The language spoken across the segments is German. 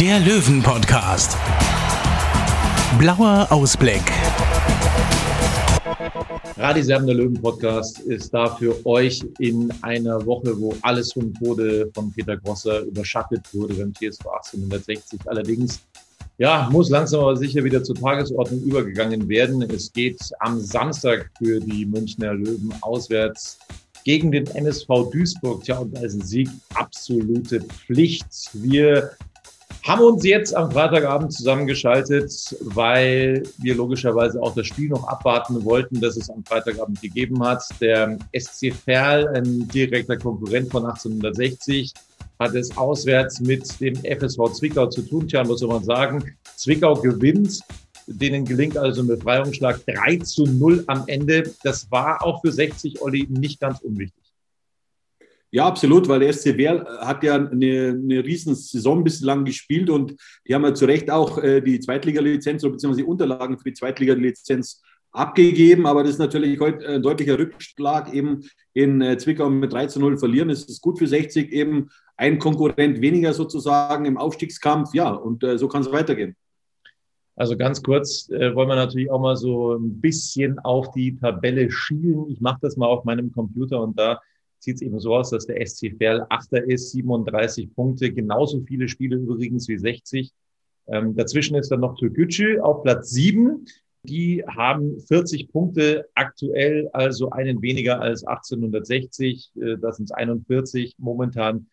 der Löwen-Podcast. Blauer Ausblick. Radiserben der Löwen Podcast ist da für euch in einer Woche, wo alles vom Tode von Peter Grosser überschattet wurde beim TSV 1860. Allerdings, ja, muss langsam aber sicher wieder zur Tagesordnung übergegangen werden. Es geht am Samstag für die Münchner Löwen auswärts gegen den MSV Duisburg. Tja, und als Sieg absolute Pflicht. Wir haben uns jetzt am Freitagabend zusammengeschaltet, weil wir logischerweise auch das Spiel noch abwarten wollten, das es am Freitagabend gegeben hat. Der SC Verl, ein direkter Konkurrent von 1860, hat es auswärts mit dem FSV Zwickau zu tun. Tja, soll man sagen? Zwickau gewinnt. Denen gelingt also ein Befreiungsschlag 3 zu 0 am Ende. Das war auch für 60 Olli nicht ganz unwichtig. Ja, absolut, weil der SC Werl hat ja eine, eine riesen Saison bislang gespielt und die haben ja zu Recht auch äh, die Zweitliga-Lizenz oder beziehungsweise die Unterlagen für die Zweitliga-Lizenz abgegeben. Aber das ist natürlich heute ein deutlicher Rückschlag, eben in äh, Zwickau mit 3 zu 0 verlieren. Es ist gut für 60, eben ein Konkurrent weniger sozusagen im Aufstiegskampf. Ja, und äh, so kann es weitergehen. Also ganz kurz äh, wollen wir natürlich auch mal so ein bisschen auf die Tabelle schielen. Ich mache das mal auf meinem Computer und da sieht es eben so aus, dass der SC Verl Achter ist, 37 Punkte, genauso viele Spiele übrigens wie 60. Ähm, dazwischen ist dann noch Türkgücü auf Platz 7. Die haben 40 Punkte aktuell, also einen weniger als 1860. Äh, das sind 41 momentan.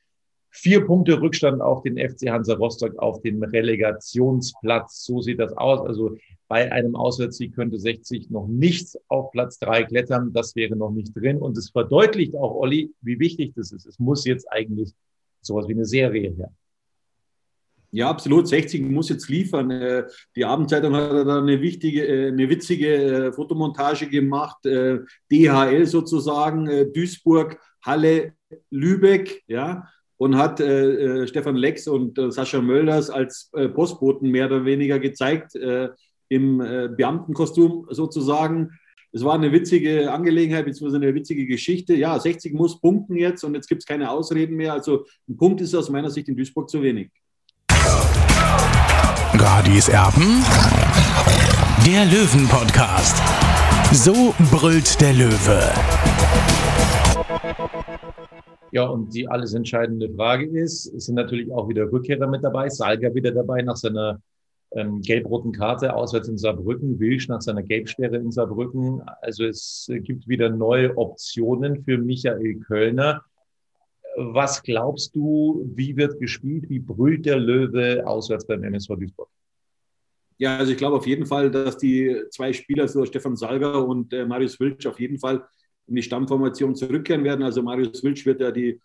Vier Punkte Rückstand auf den FC Hansa Rostock auf dem Relegationsplatz. So sieht das aus. Also bei einem Auswärtssieg könnte 60 noch nicht auf Platz drei klettern. Das wäre noch nicht drin. Und es verdeutlicht auch, Olli, wie wichtig das ist. Es muss jetzt eigentlich sowas wie eine Serie her. Ja, absolut. 60 muss jetzt liefern. Äh, die Abendzeitung hat da eine wichtige, äh, eine witzige äh, Fotomontage gemacht. DHL sozusagen, Duisburg, Halle, Lübeck, ja und hat äh, Stefan Lex und äh, Sascha Mölders als äh, Postboten mehr oder weniger gezeigt, äh, im äh, Beamtenkostüm sozusagen. Es war eine witzige Angelegenheit, beziehungsweise eine witzige Geschichte. Ja, 60 muss punkten jetzt und jetzt gibt es keine Ausreden mehr. Also ein Punkt ist aus meiner Sicht in Duisburg zu wenig. Radis Erben, der Löwen-Podcast. So brüllt der Löwe. Ja, und die alles entscheidende Frage ist, sind natürlich auch wieder Rückkehrer mit dabei. Salga wieder dabei nach seiner ähm, gelb-roten Karte auswärts in Saarbrücken, Wilsch nach seiner Gelbsperre in Saarbrücken. Also es gibt wieder neue Optionen für Michael Kölner. Was glaubst du, wie wird gespielt? Wie brüllt der Löwe auswärts beim MSV Duisburg? Ja, also ich glaube auf jeden Fall, dass die zwei Spieler, so Stefan Salger und äh, Marius Wilsch, auf jeden Fall in die Stammformation zurückkehren werden. Also Marius Wilsch wird ja die,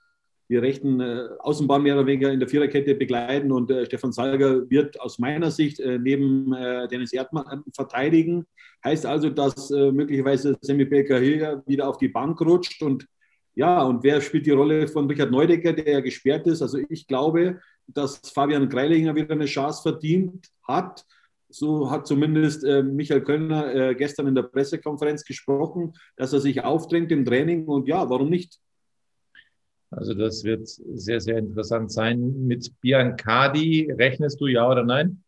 die rechten äh, Außenbahn mehr oder weniger in der Viererkette begleiten und äh, Stefan Salger wird aus meiner Sicht äh, neben äh, Dennis Erdmann äh, verteidigen. Heißt also, dass äh, möglicherweise Semi Belkahir wieder auf die Bank rutscht und ja, und wer spielt die Rolle von Richard Neudecker, der ja gesperrt ist? Also ich glaube, dass Fabian Greilinger wieder eine Chance verdient hat so hat zumindest äh, Michael Kölner äh, gestern in der Pressekonferenz gesprochen, dass er sich aufdrängt im Training und ja, warum nicht? Also das wird sehr, sehr interessant sein. Mit Biancardi rechnest du ja oder nein?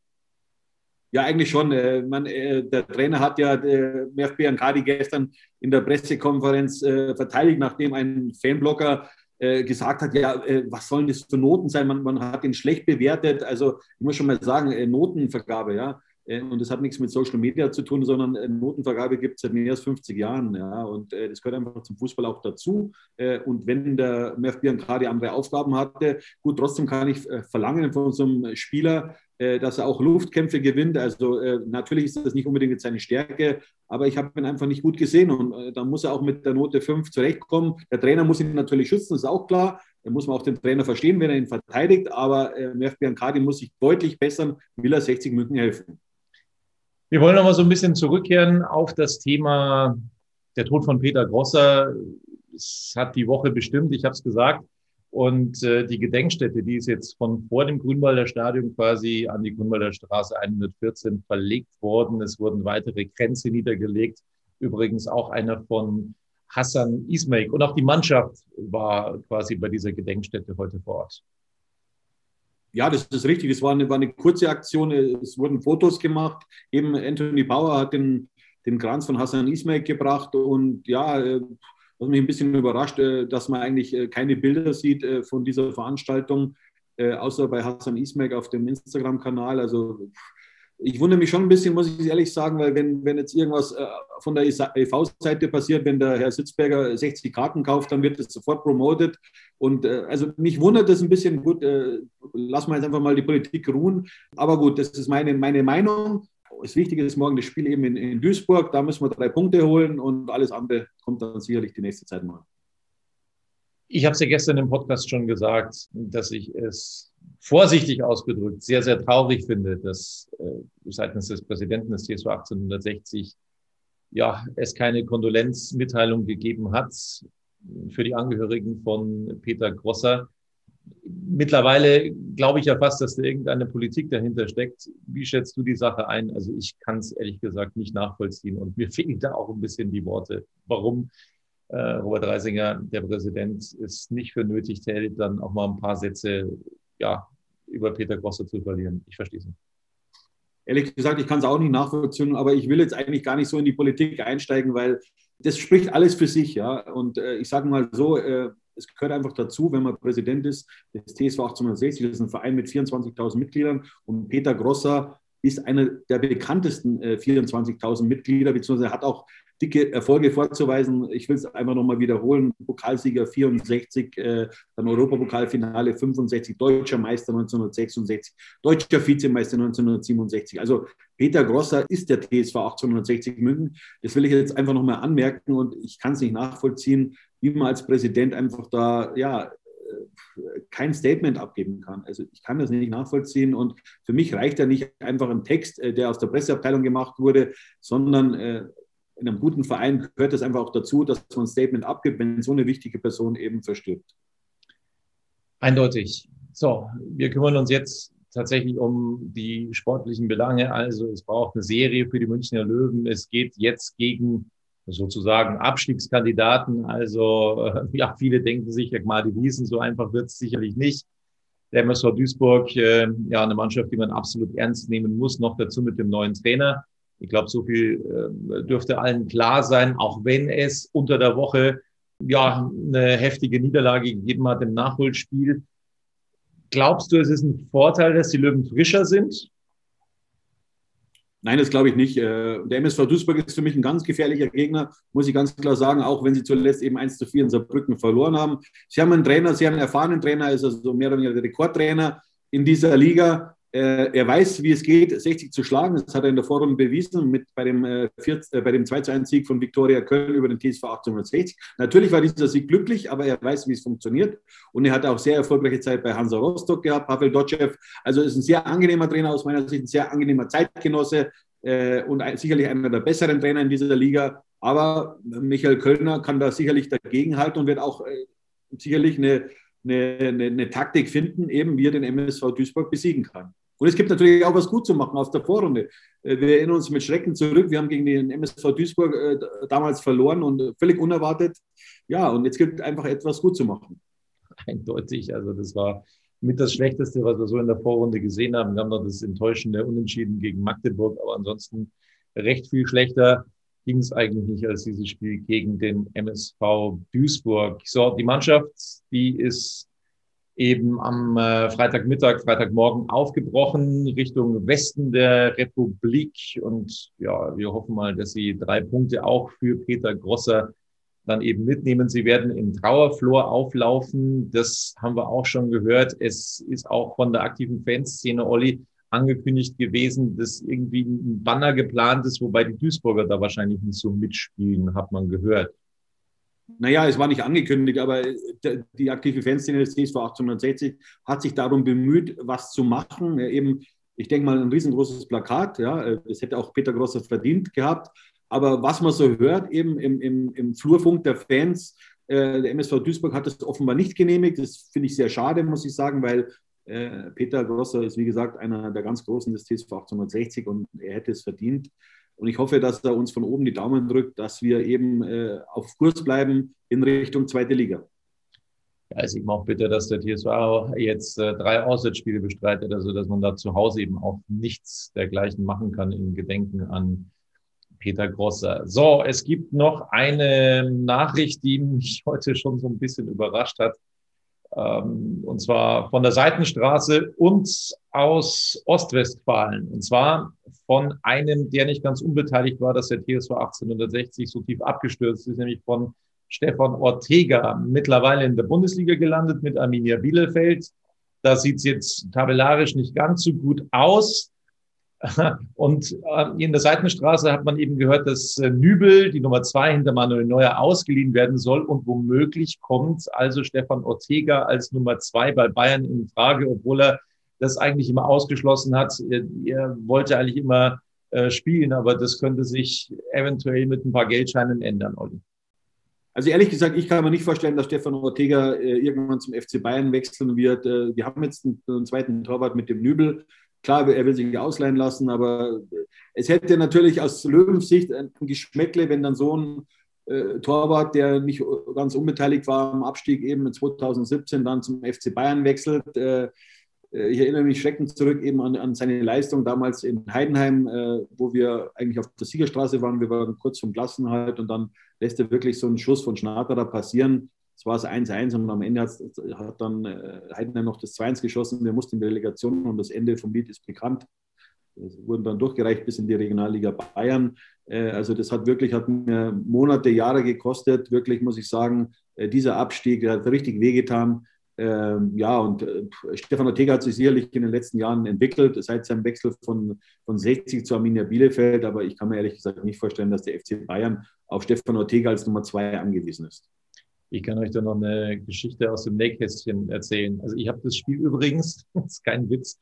Ja, eigentlich schon. Äh, man, äh, der Trainer hat ja äh, Merv Biancardi gestern in der Pressekonferenz äh, verteidigt, nachdem ein Fanblocker äh, gesagt hat, ja, äh, was sollen das für Noten sein? Man, man hat ihn schlecht bewertet. Also ich muss schon mal sagen, äh, Notenvergabe, ja. Äh, und das hat nichts mit Social Media zu tun, sondern äh, Notenvergabe gibt es seit mehr als 50 Jahren. Ja, und äh, das gehört einfach zum Fußball auch dazu. und wenn der Merv gerade andere Aufgaben hatte, gut, trotzdem kann ich verlangen von so einem Spieler, dass er auch Luftkämpfe gewinnt. Also natürlich ist das nicht unbedingt seine Stärke, aber ich habe ihn einfach nicht gut gesehen und da muss er auch mit der Note 5 zurechtkommen. Der Trainer muss ihn natürlich schützen, ist auch klar. muss man auch den Trainer verstehen, wenn er ihn verteidigt. Aber äh, Merv Biancardi muss sich deutlich bessern, will er 60 München helfen. Wir wollen nochmal so ein bisschen zurückkehren auf das Thema der Tod von Peter Grosser. Es hat die Woche bestimmt, ich habe es gesagt. Und äh, die Gedenkstätte, die ist jetzt von vor dem Grünwalder Stadion quasi an die Grünwalder Straße 114 verlegt worden. Es wurden weitere Grenze niedergelegt. Übrigens auch einer von Hassan Ismail. Und auch die Mannschaft war quasi bei dieser Gedenkstätte heute vor Ort. Ja, das ist richtig. Das war eine, war eine kurze Aktion. Es wurden Fotos gemacht. Eben Anthony Bauer hat den, den Kranz von Hassan Ismail gebracht. Und ja, äh, was mich ein bisschen überrascht, äh, dass man eigentlich äh, keine Bilder sieht von dieser Veranstaltung, außer bei Hassan Ismail auf dem Instagram-Kanal. Also ich wundere mich schon ein bisschen, muss ich ehrlich sagen, weil wenn, wenn jetzt irgendwas äh, von der EV-Seite passiert, wenn der Herr Sitzberger 60 Karten kauft, dann wird das sofort promotet. Und äh, also mich wundert das ein bisschen. Gut, äh, wir jetzt einfach mal die Politik ruhen. Aber gut, das ist meine, meine Meinung. Das Wichtige ist morgen das Spiel eben in, in Duisburg. Da müssen wir drei Punkte holen und alles andere kommt dann sicherlich die nächste Zeit mal. Ich habe es ja gestern im Podcast schon gesagt, dass ich es vorsichtig ausgedrückt sehr, sehr traurig finde, dass äh, seitens des Präsidenten des TSV 1860 ja, es keine Kondolenzmitteilung gegeben hat für die Angehörigen von Peter Grosser. Mittlerweile glaube ich ja fast, dass da irgendeine Politik dahinter steckt. Wie schätzt du die Sache ein? Also ich kann es ehrlich gesagt nicht nachvollziehen und mir fehlen da auch ein bisschen die Worte, warum äh, Robert Reisinger, der Präsident, es nicht für nötig hält, dann auch mal ein paar Sätze ja, über Peter Grosser zu verlieren. Ich verstehe es nicht. Ehrlich gesagt, ich kann es auch nicht nachvollziehen, aber ich will jetzt eigentlich gar nicht so in die Politik einsteigen, weil das spricht alles für sich. Ja? Und äh, ich sage mal so, äh, es gehört einfach dazu, wenn man Präsident ist des TSV 1860, das ist ein Verein mit 24.000 Mitgliedern und Peter Grosser ist einer der bekanntesten äh, 24.000 Mitglieder, beziehungsweise hat auch dicke Erfolge vorzuweisen. Ich will es einfach nochmal wiederholen. Pokalsieger 64, äh, dann Europapokalfinale 65, deutscher Meister 1966, deutscher Vizemeister 1967. Also Peter Grosser ist der TSV 1860 München. Das will ich jetzt einfach nochmal anmerken und ich kann es nicht nachvollziehen, wie man als Präsident einfach da, ja, äh, kein Statement abgeben kann. Also ich kann das nicht nachvollziehen und für mich reicht ja nicht einfach ein Text, äh, der aus der Presseabteilung gemacht wurde, sondern äh, in einem guten Verein gehört es einfach auch dazu, dass man ein Statement abgibt, wenn so eine wichtige Person eben verstirbt. Eindeutig. So, wir kümmern uns jetzt tatsächlich um die sportlichen Belange. Also es braucht eine Serie für die Münchner Löwen. Es geht jetzt gegen sozusagen Abstiegskandidaten. Also äh, ja, viele denken sich, ja, Gmade Wiesen, so einfach wird es sicherlich nicht. Der MSV Duisburg, äh, ja, eine Mannschaft, die man absolut ernst nehmen muss, noch dazu mit dem neuen Trainer. Ich glaube, so viel äh, dürfte allen klar sein, auch wenn es unter der Woche ja eine heftige Niederlage gegeben hat im Nachholspiel. Glaubst du, es ist ein Vorteil, dass die Löwen frischer sind? Nein, das glaube ich nicht. Äh, der MSV Duisburg ist für mich ein ganz gefährlicher Gegner, muss ich ganz klar sagen, auch wenn sie zuletzt eben 1 zu 4 in Saarbrücken verloren haben. Sie haben einen Trainer, sie haben einen erfahrenen Trainer, ist also mehr oder weniger der Rekordtrainer in dieser Liga. Äh, er weiß, wie es geht, 60 zu schlagen. Das hat er in der Vorrunde bewiesen mit bei dem, äh, 4, äh, bei dem 2 zu 1 Sieg von Viktoria Köln über den TSV 1860. Natürlich war dieser Sieg glücklich, aber er weiß, wie es funktioniert. Und er hat auch sehr erfolgreiche Zeit bei Hansa Rostock gehabt, Pavel Dotschew. Also ist ein sehr angenehmer Trainer aus meiner Sicht, ein sehr angenehmer Zeitgenosse äh, und ein, sicherlich einer der besseren Trainer in dieser Liga. Aber Michael Kölner kann da sicherlich dagegenhalten und wird auch äh, sicherlich eine, eine, eine, eine Taktik finden, eben wie er den MSV Duisburg besiegen kann. Und es gibt natürlich auch was gut zu machen aus der Vorrunde. Äh, wir erinnern uns mit Schrecken zurück. Wir haben gegen den MSV Duisburg äh, damals verloren und völlig unerwartet. Ja, und jetzt gibt es einfach etwas gut zu machen. Eindeutig. Also, das war mit das Schlechteste, was wir so in der Vorrunde gesehen haben. Wir haben noch das enttäuschende Unentschieden gegen Magdeburg, aber ansonsten recht viel schlechter ging es eigentlich nicht als dieses Spiel gegen den MSV Duisburg. So, die Mannschaft, die ist eben am äh, Freitagmittag, Freitagmorgen aufgebrochen Richtung Westen der Republik. Und ja, wir hoffen mal, dass Sie drei Punkte auch für Peter Grosser dann eben mitnehmen. Sie werden in Trauerflor auflaufen. Das haben wir auch schon gehört. Es ist auch von der aktiven Fanszene, Olli, angekündigt gewesen, dass irgendwie ein Banner geplant ist, wobei die Duisburger da wahrscheinlich nicht so mitspielen, hat man gehört. Naja, es war nicht angekündigt, aber die aktive Fanszene des TSV 1860 hat sich darum bemüht, was zu machen. Eben, ich denke mal, ein riesengroßes Plakat. Ja, das hätte auch Peter Grosser verdient gehabt. Aber was man so hört, eben im, im, im Flurfunk der Fans, äh, der MSV Duisburg hat das offenbar nicht genehmigt. Das finde ich sehr schade, muss ich sagen, weil äh, Peter Grosser ist, wie gesagt, einer der ganz Großen des TSV 1860 und er hätte es verdient. Und ich hoffe, dass er uns von oben die Daumen drückt, dass wir eben äh, auf Kurs bleiben in Richtung zweite Liga. Ja, ist eben auch bitter, dass der TSV jetzt äh, drei Auswärtsspiele bestreitet, also dass man da zu Hause eben auch nichts dergleichen machen kann im Gedenken an Peter Grosser. So, es gibt noch eine Nachricht, die mich heute schon so ein bisschen überrascht hat. Ähm, und zwar von der Seitenstraße und aus Ostwestfalen. Und zwar von einem, der nicht ganz unbeteiligt war, dass der TSV 1860 so tief abgestürzt ist, nämlich von Stefan Ortega, mittlerweile in der Bundesliga gelandet mit Arminia Bielefeld. Da sieht es jetzt tabellarisch nicht ganz so gut aus. Und äh, in der Seitenstraße hat man eben gehört, dass äh, Nübel, die Nummer zwei hinter Manuel Neuer, ausgeliehen werden soll. Und womöglich kommt also Stefan Ortega als Nummer zwei bei Bayern in Frage, obwohl er das eigentlich immer ausgeschlossen hat. Er, er wollte eigentlich immer äh, spielen, aber das könnte sich eventuell mit ein paar Geldscheinen ändern, Olli. Also ehrlich gesagt, ich kann mir nicht vorstellen, dass Stefan Ortega äh, irgendwann zum FC Bayern wechseln wird. Äh, wir haben jetzt einen, einen, zweiten Torwart mit dem Nübel. Klar, er will sich ausleihen lassen, aber es hätte natürlich aus Löwensicht ein Geschmäckle, wenn dann so ein äh, Torwart, der nicht ganz unbeteiligt war am Abstieg, eben 2017 dann zum FC Bayern wechselt. Äh, äh, ich erinnere mich schreckend zurück eben an, an seine Leistung damals in Heidenheim, äh, wo wir eigentlich auf der Siegerstraße waren. Wir waren kurz vom Klassenhalt und dann lässt er wirklich so einen Schuss von Schnaterer passieren. Es war es 1-1 und am Ende hat dann äh, Heidenheim noch das 2-1 geschossen. Wir mussten in die Relegation und das Ende vom Lied ist bekannt. Es wurden dann durchgereicht bis in die Regionalliga Bayern. Äh, also das hat wirklich, hat mir Monate, Jahre gekostet. Wirklich muss ich sagen, äh, dieser Abstieg hat richtig wehgetan. Ähm, ja, und Stefan Ortega hat sich sicherlich in den letzten Jahren entwickelt, seit seinem Wechsel von, von 60 zu Arminia Bielefeld. Aber ich kann mir ehrlich gesagt nicht vorstellen, dass der FC Bayern auf Stefan Ortega als Nummer zwei angewiesen ist. Ich kann euch da noch eine Geschichte aus dem Nähkästchen erzählen. Also ich habe das Spiel übrigens, das ist kein Witz,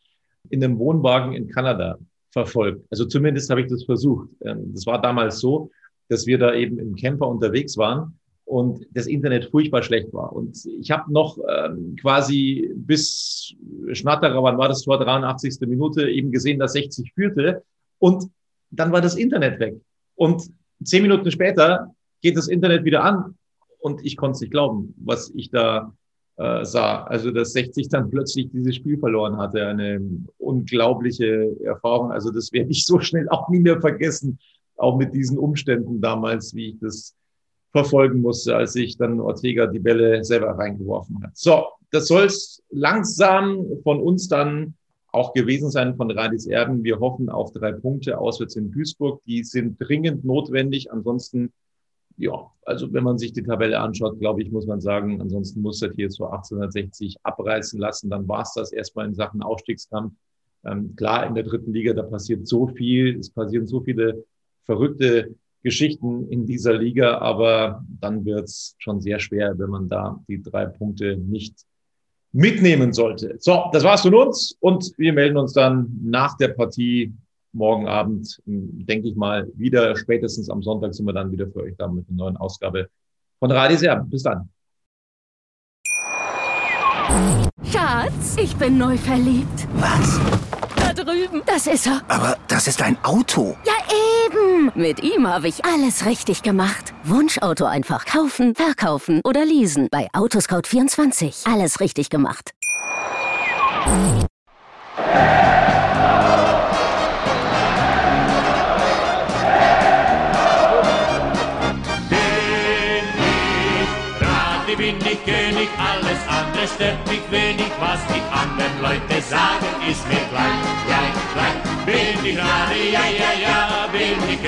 in einem Wohnwagen in Kanada verfolgt. Also zumindest habe ich das versucht. Ähm, das war damals so, dass wir da eben im Camper unterwegs waren und das Internet furchtbar schlecht war. Und ich habe noch ähm, quasi bis Schnatterer, wann war das Tor, 83. Minute, eben gesehen, dass 60 führte. Und dann war das Internet weg. Und zehn Minuten später geht das Internet wieder an und ich konnte es nicht glauben, was ich da äh, sah. Also, dass 60 dann plötzlich dieses Spiel verloren hatte, eine unglaubliche Erfahrung. Also, das werde ich so schnell auch nie mehr vergessen, auch mit diesen Umständen damals, wie ich das verfolgen musste, als ich dann Ortega die Bälle selber reingeworfen hat. So, das soll es langsam von uns dann auch gewesen sein von Radis Erben. Wir hoffen auf drei Punkte auswärts in Duisburg. Die sind dringend notwendig. Ansonsten ja, also wenn man sich die Tabelle anschaut, glaube ich, muss man sagen, ansonsten muss das hier zu 1860 abreißen lassen. Dann war es das erstmal in Sachen Aufstiegskampf. Ähm, klar, in der dritten Liga, da passiert so viel, es passieren so viele verrückte Geschichten in dieser Liga, aber dann wird es schon sehr schwer, wenn man da die drei Punkte nicht mitnehmen sollte. So, das war's von uns und wir melden uns dann nach der Partie morgen Abend, denke ich mal, wieder. Spätestens am Sonntag sind wir dann wieder für euch da mit einer neuen Ausgabe von Radis Erben. Bis dann. Schatz, ich bin neu verliebt. Was? Da drüben. Das ist er. Aber das ist ein Auto. Ja, Mit ihm habe ich alles richtig gemacht. Wunschauto einfach kaufen, verkaufen oder leasen. Bei Autoscout24. Alles richtig gemacht. stört mich wenig, was die anderen Leute sagen, ist mir gleich, gleich, gleich. Bin ich gerade, ja, ja, ja, bin ich König,